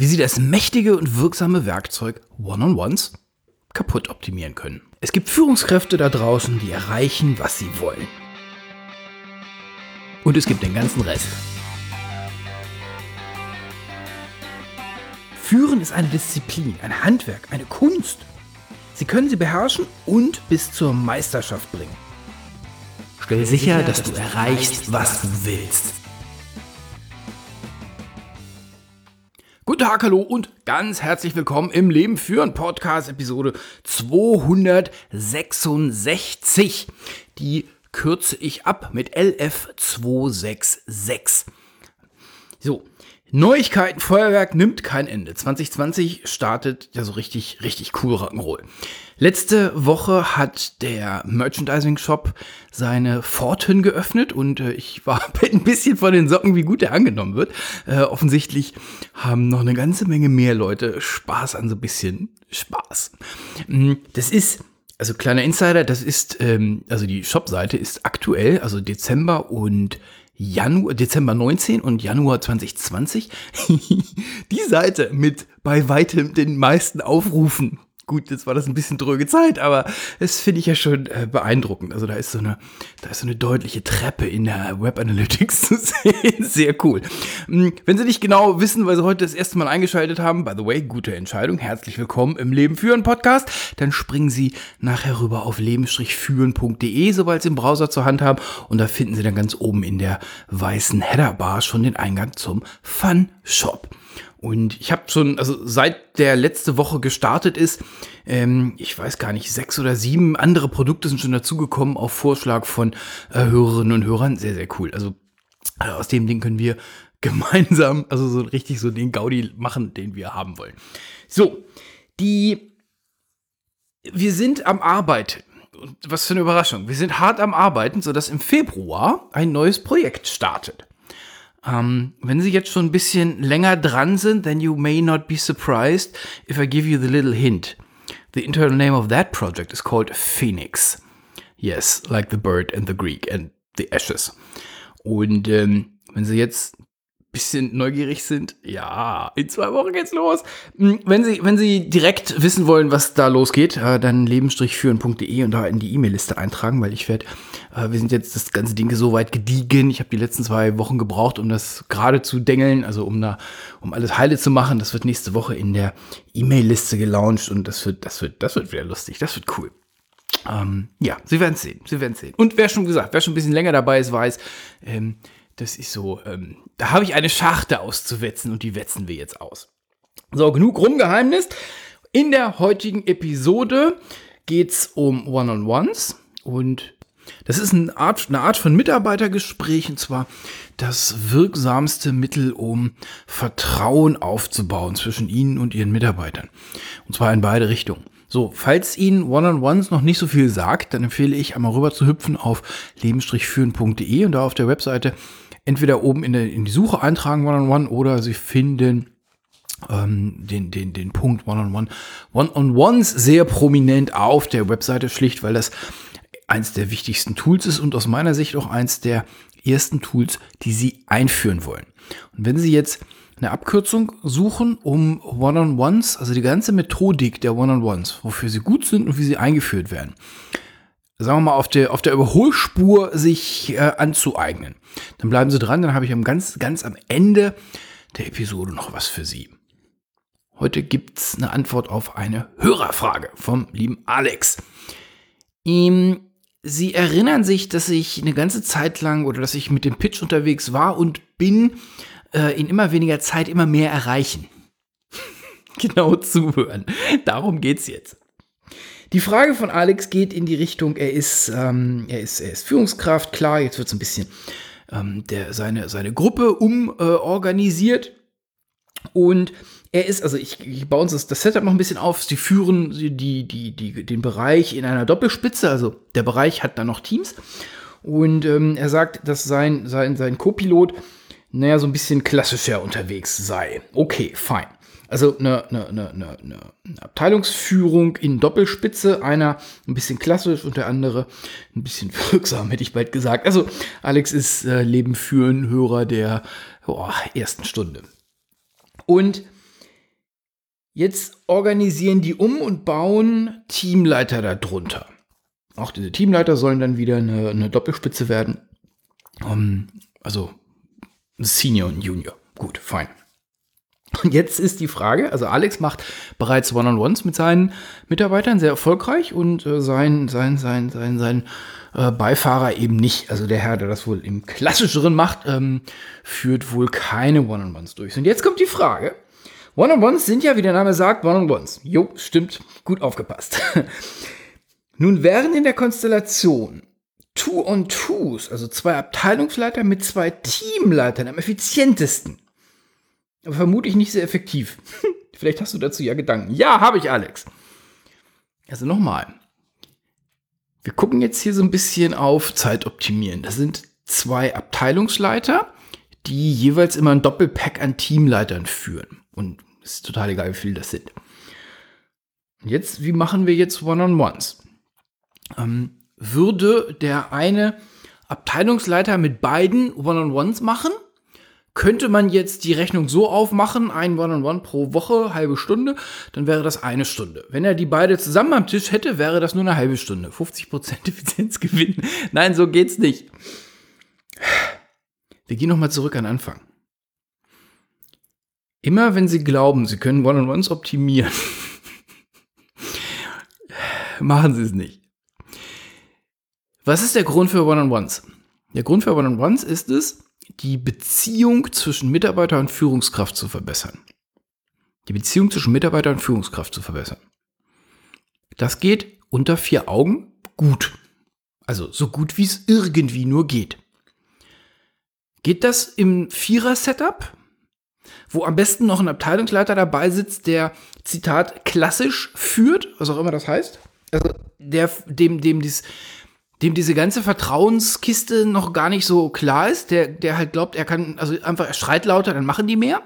wie Sie das mächtige und wirksame Werkzeug One-on-Ones kaputt optimieren können. Es gibt Führungskräfte da draußen, die erreichen, was sie wollen. Und es gibt den ganzen Rest. Führen ist eine Disziplin, ein Handwerk, eine Kunst. Sie können sie beherrschen und bis zur Meisterschaft bringen. Stell sicher, dass du erreichst, was du willst. Guten Tag, hallo und ganz herzlich willkommen im Leben führen Podcast Episode 266. Die kürze ich ab mit LF266. So, Neuigkeiten, Feuerwerk nimmt kein Ende. 2020 startet ja so richtig, richtig cool Rock'n'Roll. Letzte Woche hat der Merchandising Shop seine Pforten geöffnet und äh, ich war ein bisschen von den Socken, wie gut der angenommen wird. Äh, offensichtlich haben noch eine ganze Menge mehr Leute Spaß an so ein bisschen Spaß. Mm, das ist also kleiner Insider, das ist, ähm, also die Shop-Seite ist aktuell, also Dezember und Januar, Dezember 19 und Januar 2020 die Seite mit bei weitem den meisten Aufrufen Gut, jetzt war das ein bisschen dröge Zeit, aber das finde ich ja schon äh, beeindruckend. Also da ist so eine, da ist so eine deutliche Treppe in der Web Analytics zu sehen. Sehr cool. Hm, wenn Sie nicht genau wissen, weil Sie heute das erste Mal eingeschaltet haben, by the way, gute Entscheidung. Herzlich willkommen im Leben führen Podcast. Dann springen Sie nachher rüber auf leben-führen.de, sobald Sie im Browser zur Hand haben. Und da finden Sie dann ganz oben in der weißen Headerbar schon den Eingang zum Fun Shop. Und ich habe schon, also seit der letzte Woche gestartet ist, ähm, ich weiß gar nicht, sechs oder sieben andere Produkte sind schon dazugekommen auf Vorschlag von äh, Hörerinnen und Hörern. Sehr, sehr cool. Also äh, aus dem Ding können wir gemeinsam, also so richtig so den Gaudi machen, den wir haben wollen. So, die, wir sind am Arbeiten. Und was für eine Überraschung. Wir sind hart am Arbeiten, sodass im Februar ein neues Projekt startet. Um, wenn Sie jetzt schon ein bisschen länger dran sind, then you may not be surprised if I give you the little hint. The internal name of that project is called Phoenix. Yes, like the bird and the Greek and the ashes. Und ähm, wenn Sie jetzt bisschen neugierig sind, ja, in zwei Wochen geht's los. Hm, wenn Sie, wenn Sie direkt wissen wollen, was da losgeht, äh, dann leben-führen.de und da in die E-Mail-Liste eintragen, weil ich werde, äh, wir sind jetzt das ganze Ding so weit gediegen. Ich habe die letzten zwei Wochen gebraucht, um das gerade zu dengeln, also um da, um alles heile zu machen. Das wird nächste Woche in der E-Mail-Liste gelauncht und das wird, das wird, das wird wieder lustig. Das wird cool. Ähm, ja, Sie werden sehen, Sie werden sehen. Und wer schon gesagt, wer schon ein bisschen länger dabei ist, weiß, ähm, das ist so, ähm, da habe ich eine Scharte auszuwetzen und die wetzen wir jetzt aus. So, genug rumgeheimnis. In der heutigen Episode geht es um One-on-Ones und das ist eine Art, eine Art von Mitarbeitergespräch und zwar das wirksamste Mittel, um Vertrauen aufzubauen zwischen Ihnen und Ihren Mitarbeitern. Und zwar in beide Richtungen. So, falls Ihnen One-on-Ones noch nicht so viel sagt, dann empfehle ich einmal rüber zu hüpfen auf leben-führen.de und da auf der Webseite entweder oben in, der, in die Suche eintragen One-on-One oder Sie finden ähm, den, den, den Punkt One-on-One. One-on-Ones sehr prominent auf der Webseite, schlicht, weil das eins der wichtigsten Tools ist und aus meiner Sicht auch eins der ersten Tools, die Sie einführen wollen. Und wenn Sie jetzt eine Abkürzung suchen, um One-on-Ones, also die ganze Methodik der One-on-Ones, wofür sie gut sind und wie sie eingeführt werden, sagen wir mal, auf der, auf der Überholspur sich äh, anzueignen. Dann bleiben Sie dran, dann habe ich am ganz, ganz am Ende der Episode noch was für Sie. Heute gibt es eine Antwort auf eine Hörerfrage vom lieben Alex. Ähm, Sie erinnern sich, dass ich eine ganze Zeit lang oder dass ich mit dem Pitch unterwegs war und bin äh, in immer weniger Zeit immer mehr erreichen. genau zuhören. Darum geht's jetzt. Die Frage von Alex geht in die Richtung, er ist, ähm, er ist, er ist Führungskraft, klar, jetzt wird es ein bisschen ähm, der, seine, seine Gruppe umorganisiert. Äh, und er ist, also ich, ich baue uns das, das, Setup noch ein bisschen auf. Sie führen die, die, die, den Bereich in einer Doppelspitze, also der Bereich hat dann noch Teams. Und ähm, er sagt, dass sein, sein, sein Co-Pilot, naja, so ein bisschen klassischer unterwegs sei. Okay, fein. Also eine, eine, eine, eine, Abteilungsführung in Doppelspitze, einer ein bisschen klassisch und der andere ein bisschen wirksam, hätte ich bald gesagt. Also Alex ist äh, Leben führen Hörer der oh, ersten Stunde. Und Jetzt organisieren die um und bauen Teamleiter darunter. Auch diese Teamleiter sollen dann wieder eine, Doppelspitze werden. Um, ähm, also Senior und Junior. Gut, fein. Und jetzt ist die Frage, also Alex macht bereits One-on-Ones mit seinen Mitarbeitern sehr erfolgreich und äh, sein, sein, sein, sein, sein äh, Beifahrer eben nicht. Also der Herr, der das wohl im klassischeren macht, ähm, führt wohl keine One-on-Ones durch. Und jetzt kommt die Frage, One-on-Ones sind ja, wie der Name sagt, One-on-Ones. Jo, stimmt, gut aufgepasst. Nun wären in der Konstellation Two-on-Twos, also zwei Abteilungsleiter mit zwei Teamleitern am effizientesten. Aber vermutlich nicht sehr effektiv. Vielleicht hast du dazu ja Gedanken. Ja, habe ich, Alex. Also nochmal. Wir gucken jetzt hier so ein bisschen auf Zeit optimieren. Das sind zwei Abteilungsleiter, die jeweils immer ein Doppelpack an Teamleitern führen. Und es ist total egal, wie viele das sind. Jetzt, wie machen wir jetzt One-on-Ones? Ähm, würde der eine Abteilungsleiter mit beiden One-on-Ones machen? Könnte man jetzt die Rechnung so aufmachen, ein One-on-One -on -One pro Woche, halbe Stunde, dann wäre das eine Stunde. Wenn er die beide zusammen am Tisch hätte, wäre das nur eine halbe Stunde. 50% Effizienzgewinn. Nein, so geht's nicht. Wir gehen nochmal zurück an Anfang. Immer wenn Sie glauben, Sie können One-on-Ones optimieren, machen Sie es nicht. Was ist der Grund für One-on-Ones? Der Grund für One-on-Ones ist es, die Beziehung zwischen Mitarbeiter und Führungskraft zu verbessern. Die Beziehung zwischen Mitarbeiter und Führungskraft zu verbessern. Das geht unter vier Augen gut. Also so gut wie es irgendwie nur geht. Geht das im Vierer-Setup? wo am besten noch ein Abteilungsleiter dabei sitzt, der, Zitat, klassisch führt, was auch immer das heißt. Also der, dem, dem, dies, dem diese ganze Vertrauenskiste noch gar nicht so klar ist, der, der halt glaubt, er kann, also einfach, er schreit lauter, dann machen die mehr.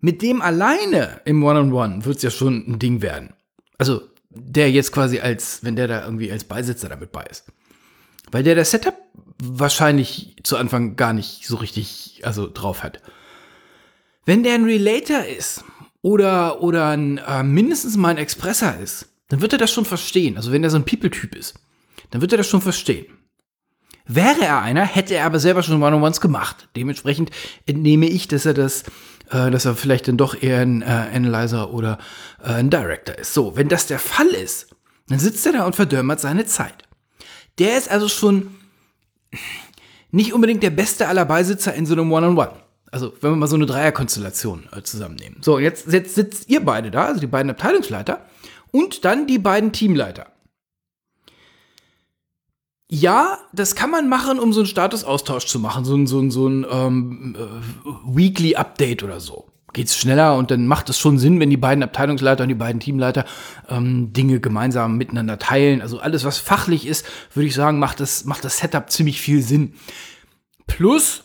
Mit dem alleine im One-on-One wird es ja schon ein Ding werden. Also der jetzt quasi als, wenn der da irgendwie als Beisitzer damit bei ist. Weil der das Setup wahrscheinlich zu Anfang gar nicht so richtig also drauf hat. Wenn der ein Relator ist oder, oder ein, äh, mindestens mal ein Expressor ist, dann wird er das schon verstehen. Also wenn er so ein People-Typ ist, dann wird er das schon verstehen. Wäre er einer, hätte er aber selber schon One-on-Ones gemacht. Dementsprechend entnehme ich, dass er das, äh, dass er vielleicht dann doch eher ein äh, Analyzer oder äh, ein Director ist. So, wenn das der Fall ist, dann sitzt er da und verdömmert seine Zeit. Der ist also schon nicht unbedingt der beste aller Beisitzer in so einem One-on-One. -on -One. Also, wenn wir mal so eine Dreierkonstellation äh, zusammennehmen. So, jetzt, jetzt sitzt ihr beide da, also die beiden Abteilungsleiter und dann die beiden Teamleiter. Ja, das kann man machen, um so einen Statusaustausch zu machen, so ein, so ein, so ein ähm, äh, Weekly Update oder so geht es schneller und dann macht es schon Sinn, wenn die beiden Abteilungsleiter und die beiden Teamleiter ähm, Dinge gemeinsam miteinander teilen. Also alles, was fachlich ist, würde ich sagen, macht das, macht das Setup ziemlich viel Sinn. Plus,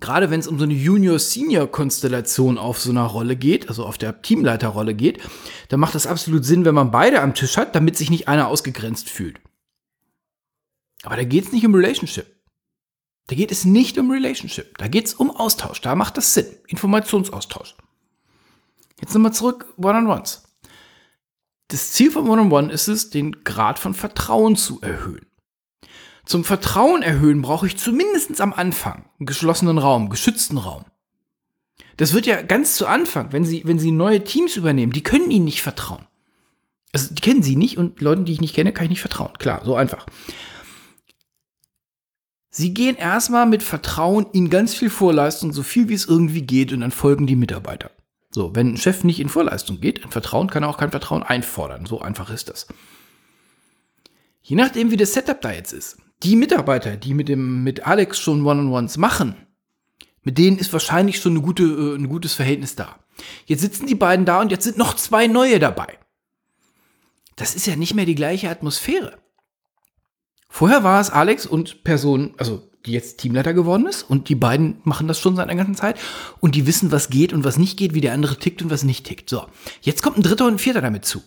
gerade wenn es um so eine Junior-Senior-Konstellation auf so einer Rolle geht, also auf der Teamleiterrolle geht, dann macht das absolut Sinn, wenn man beide am Tisch hat, damit sich nicht einer ausgegrenzt fühlt. Aber da geht es nicht um Relationship. Da geht es nicht um Relationship. Da geht es um Austausch. Da macht das Sinn. Informationsaustausch. Jetzt nochmal zurück, One-on-Ones. Das Ziel von One-on-One ist es, den Grad von Vertrauen zu erhöhen. Zum Vertrauen erhöhen brauche ich zumindest am Anfang einen geschlossenen Raum, geschützten Raum. Das wird ja ganz zu Anfang, wenn Sie, wenn Sie neue Teams übernehmen, die können Ihnen nicht vertrauen. Also, die kennen Sie nicht und Leuten, die ich nicht kenne, kann ich nicht vertrauen. Klar, so einfach. Sie gehen erstmal mit Vertrauen in ganz viel Vorleistung, so viel wie es irgendwie geht, und dann folgen die Mitarbeiter. So, wenn ein Chef nicht in Vorleistung geht, in Vertrauen kann er auch kein Vertrauen einfordern. So einfach ist das. Je nachdem, wie das Setup da jetzt ist, die Mitarbeiter, die mit dem mit Alex schon One-on-Ones machen, mit denen ist wahrscheinlich schon eine gute, äh, ein gutes Verhältnis da. Jetzt sitzen die beiden da und jetzt sind noch zwei neue dabei. Das ist ja nicht mehr die gleiche Atmosphäre. Vorher war es Alex und Person, also die jetzt Teamleiter geworden ist und die beiden machen das schon seit einer ganzen Zeit und die wissen, was geht und was nicht geht, wie der andere tickt und was nicht tickt. So, jetzt kommt ein dritter und ein vierter damit zu.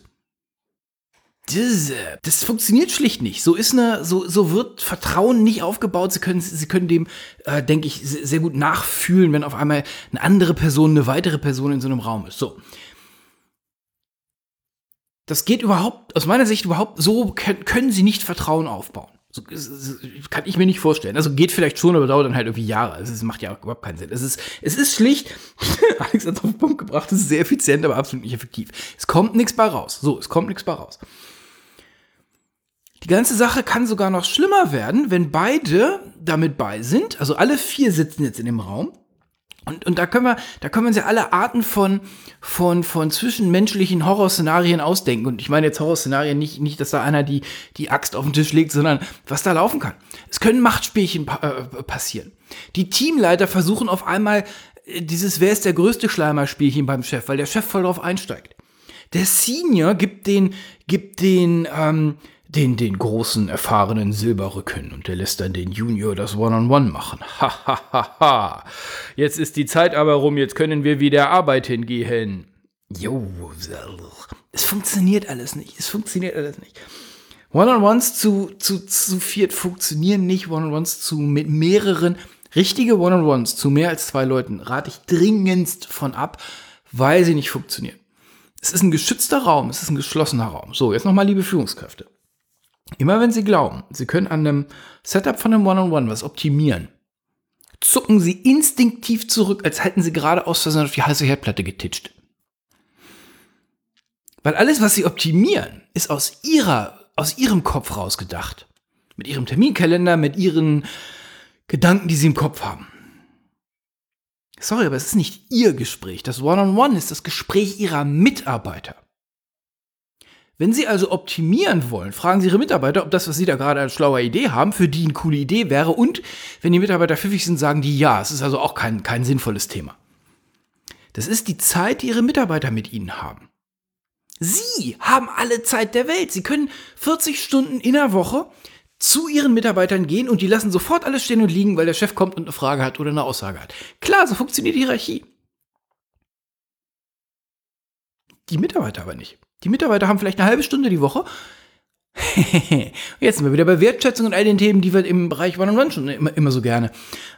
Das, funktioniert schlicht nicht. So ist eine, so, so wird Vertrauen nicht aufgebaut. Sie können, Sie können dem, äh, denke ich, sehr gut nachfühlen, wenn auf einmal eine andere Person, eine weitere Person in so einem Raum ist. So. Das geht überhaupt, aus meiner Sicht überhaupt, so können, können Sie nicht Vertrauen aufbauen. So, kann ich mir nicht vorstellen. Also geht vielleicht schon, aber dauert dann halt irgendwie Jahre. Es macht ja überhaupt keinen Sinn. Es ist, es ist schlicht, Alex hat es auf den Punkt gebracht, es ist sehr effizient, aber absolut nicht effektiv. Es kommt nichts bei raus. So, es kommt nichts bei raus. Die ganze Sache kann sogar noch schlimmer werden, wenn beide damit bei sind. Also alle vier sitzen jetzt in dem Raum. Und, und da können wir, da können wir uns ja alle Arten von, von, von zwischenmenschlichen Horrorszenarien ausdenken. Und ich meine jetzt Horrorszenarien nicht, nicht, dass da einer die, die Axt auf den Tisch legt, sondern was da laufen kann. Es können Machtspielchen pa äh, passieren. Die Teamleiter versuchen auf einmal äh, dieses Wer ist der größte Schleimer-Spielchen beim Chef, weil der Chef voll drauf einsteigt. Der Senior gibt den, gibt den, ähm, den, den großen, erfahrenen Silberrücken und der lässt dann den Junior das One-on-One -on -One machen. Ha, ha, ha, ha. Jetzt ist die Zeit aber rum, jetzt können wir wieder arbeiten gehen. Jo, es funktioniert alles nicht, es funktioniert alles nicht. One-on-Ones zu, zu, zu viert funktionieren nicht, One-on-Ones zu mit mehreren, richtige One-on-Ones zu mehr als zwei Leuten rate ich dringendst von ab, weil sie nicht funktionieren. Es ist ein geschützter Raum, es ist ein geschlossener Raum. So, jetzt nochmal, liebe Führungskräfte. Immer wenn Sie glauben, Sie können an einem Setup von einem One-on-One -on -One was optimieren, zucken Sie instinktiv zurück, als hätten Sie gerade aus Versehen auf die heiße Herdplatte getitscht. Weil alles, was Sie optimieren, ist aus Ihrer, aus Ihrem Kopf rausgedacht. Mit Ihrem Terminkalender, mit Ihren Gedanken, die Sie im Kopf haben. Sorry, aber es ist nicht Ihr Gespräch. Das One-on-One -on -One ist das Gespräch Ihrer Mitarbeiter. Wenn Sie also optimieren wollen, fragen Sie Ihre Mitarbeiter, ob das, was Sie da gerade als schlaue Idee haben, für die eine coole Idee wäre. Und wenn die Mitarbeiter pfiffig sind, sagen die ja. Es ist also auch kein, kein sinnvolles Thema. Das ist die Zeit, die Ihre Mitarbeiter mit Ihnen haben. Sie haben alle Zeit der Welt. Sie können 40 Stunden in der Woche zu Ihren Mitarbeitern gehen und die lassen sofort alles stehen und liegen, weil der Chef kommt und eine Frage hat oder eine Aussage hat. Klar, so funktioniert die Hierarchie. Die Mitarbeiter aber nicht. Die Mitarbeiter haben vielleicht eine halbe Stunde die Woche. Jetzt sind wir wieder bei Wertschätzung und all den Themen, die wir im Bereich One-on-One schon immer, immer so gerne,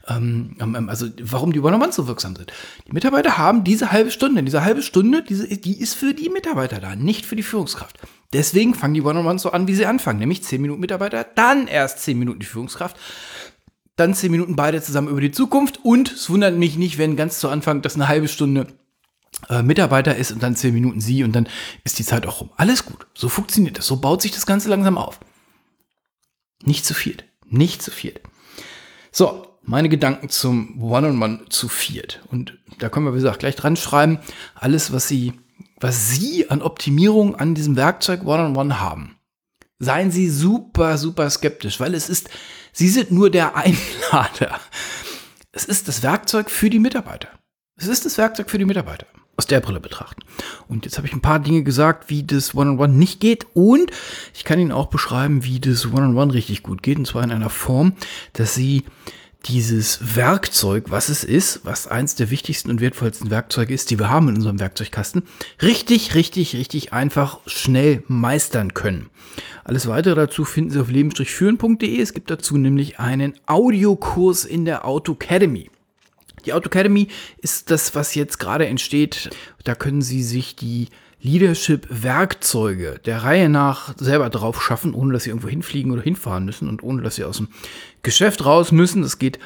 ähm, ähm, ähm also warum die One-on-One so wirksam sind. Die Mitarbeiter haben diese halbe Stunde, diese halbe Stunde, diese, die ist für die Mitarbeiter da, nicht für die Führungskraft. Deswegen fangen die One-on-Ones so an, wie sie anfangen, nämlich 10 Minuten Mitarbeiter, dann erst 10 Minuten die Führungskraft, dann 10 Minuten beide zusammen über die Zukunft und es wundert mich nicht, wenn ganz zu Anfang das eine halbe Stunde äh, Mitarbeiter ist und dann zehn Minuten sie und dann ist die Zeit auch rum. Alles gut. So funktioniert das. So baut sich das Ganze langsam auf. Nicht zu viel. Nicht zu viel. So, meine Gedanken zum One-on-One -on -One zu viert. Und da können wir, wie gesagt, gleich dran schreiben, alles, was Sie, was Sie an Optimierung an diesem Werkzeug One-on-One -on -One haben. Seien Sie super, super skeptisch, weil es ist, Sie sind nur der Einlader. Es ist das Werkzeug für die Mitarbeiter. Es ist das Werkzeug für die Mitarbeiter aus der Brille betrachten. Und jetzt habe ich ein paar Dinge gesagt, wie das One-on-One -on -One nicht geht. Und ich kann Ihnen auch beschreiben, wie das One-on-One -on -One richtig gut geht. Und zwar in einer Form, dass Sie dieses Werkzeug, was es ist, was eins der wichtigsten und wertvollsten Werkzeuge ist, die wir haben in unserem Werkzeugkasten, richtig, richtig, richtig einfach schnell meistern können. Alles weitere dazu finden Sie auf leben-führen.de. Es gibt dazu nämlich einen Audiokurs in der Auto Academy. Die Auto Academy ist das, was jetzt gerade entsteht. Da können Sie sich die Leadership-Werkzeuge der Reihe nach selber drauf schaffen, ohne dass Sie irgendwo hinfliegen oder hinfahren müssen und ohne dass Sie aus dem Geschäft raus müssen. Das geht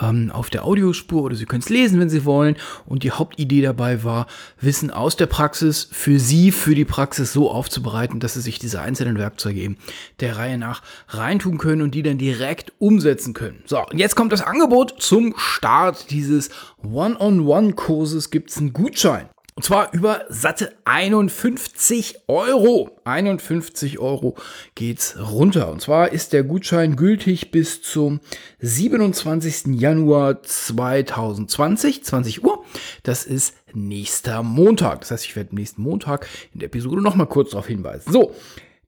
ähm, auf der Audiospur oder Sie können es lesen, wenn Sie wollen. Und die Hauptidee dabei war, Wissen aus der Praxis für Sie, für die Praxis so aufzubereiten, dass Sie sich diese einzelnen Werkzeuge eben der Reihe nach reintun können und die dann direkt umsetzen können. So, und jetzt kommt das Angebot zum Start dieses One-on-One-Kurses. Gibt es einen Gutschein. Und zwar über satte 51 Euro. 51 Euro geht's runter. Und zwar ist der Gutschein gültig bis zum 27. Januar 2020, 20 Uhr. Das ist nächster Montag. Das heißt, ich werde nächsten Montag in der Episode nochmal kurz darauf hinweisen. So.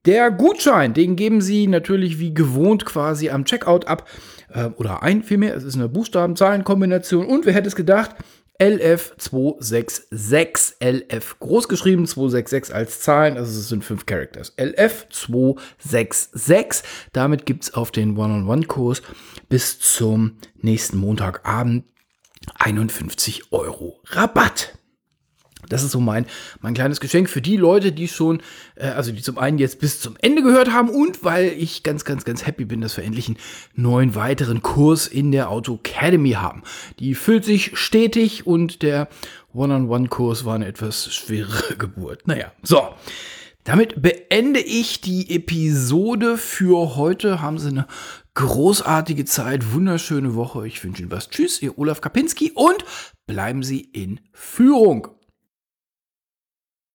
Der Gutschein, den geben Sie natürlich wie gewohnt quasi am Checkout ab. Äh, oder ein vielmehr. Es ist eine Buchstaben-Zahlen-Kombination. Und wer hätte es gedacht, LF266. LF groß geschrieben, 266 als Zahlen, also es sind fünf Characters. LF266. Damit gibt es auf den One-on-One-Kurs bis zum nächsten Montagabend 51 Euro Rabatt. Das ist so mein, mein kleines Geschenk für die Leute, die schon, äh, also die zum einen jetzt bis zum Ende gehört haben und weil ich ganz, ganz, ganz happy bin, dass wir endlich einen neuen weiteren Kurs in der Auto Academy haben. Die füllt sich stetig und der One-on-One-Kurs war eine etwas schwere Geburt. Naja, so. Damit beende ich die Episode für heute. Haben Sie eine großartige Zeit, wunderschöne Woche. Ich wünsche Ihnen was. Tschüss, Ihr Olaf Kapinski und bleiben Sie in Führung.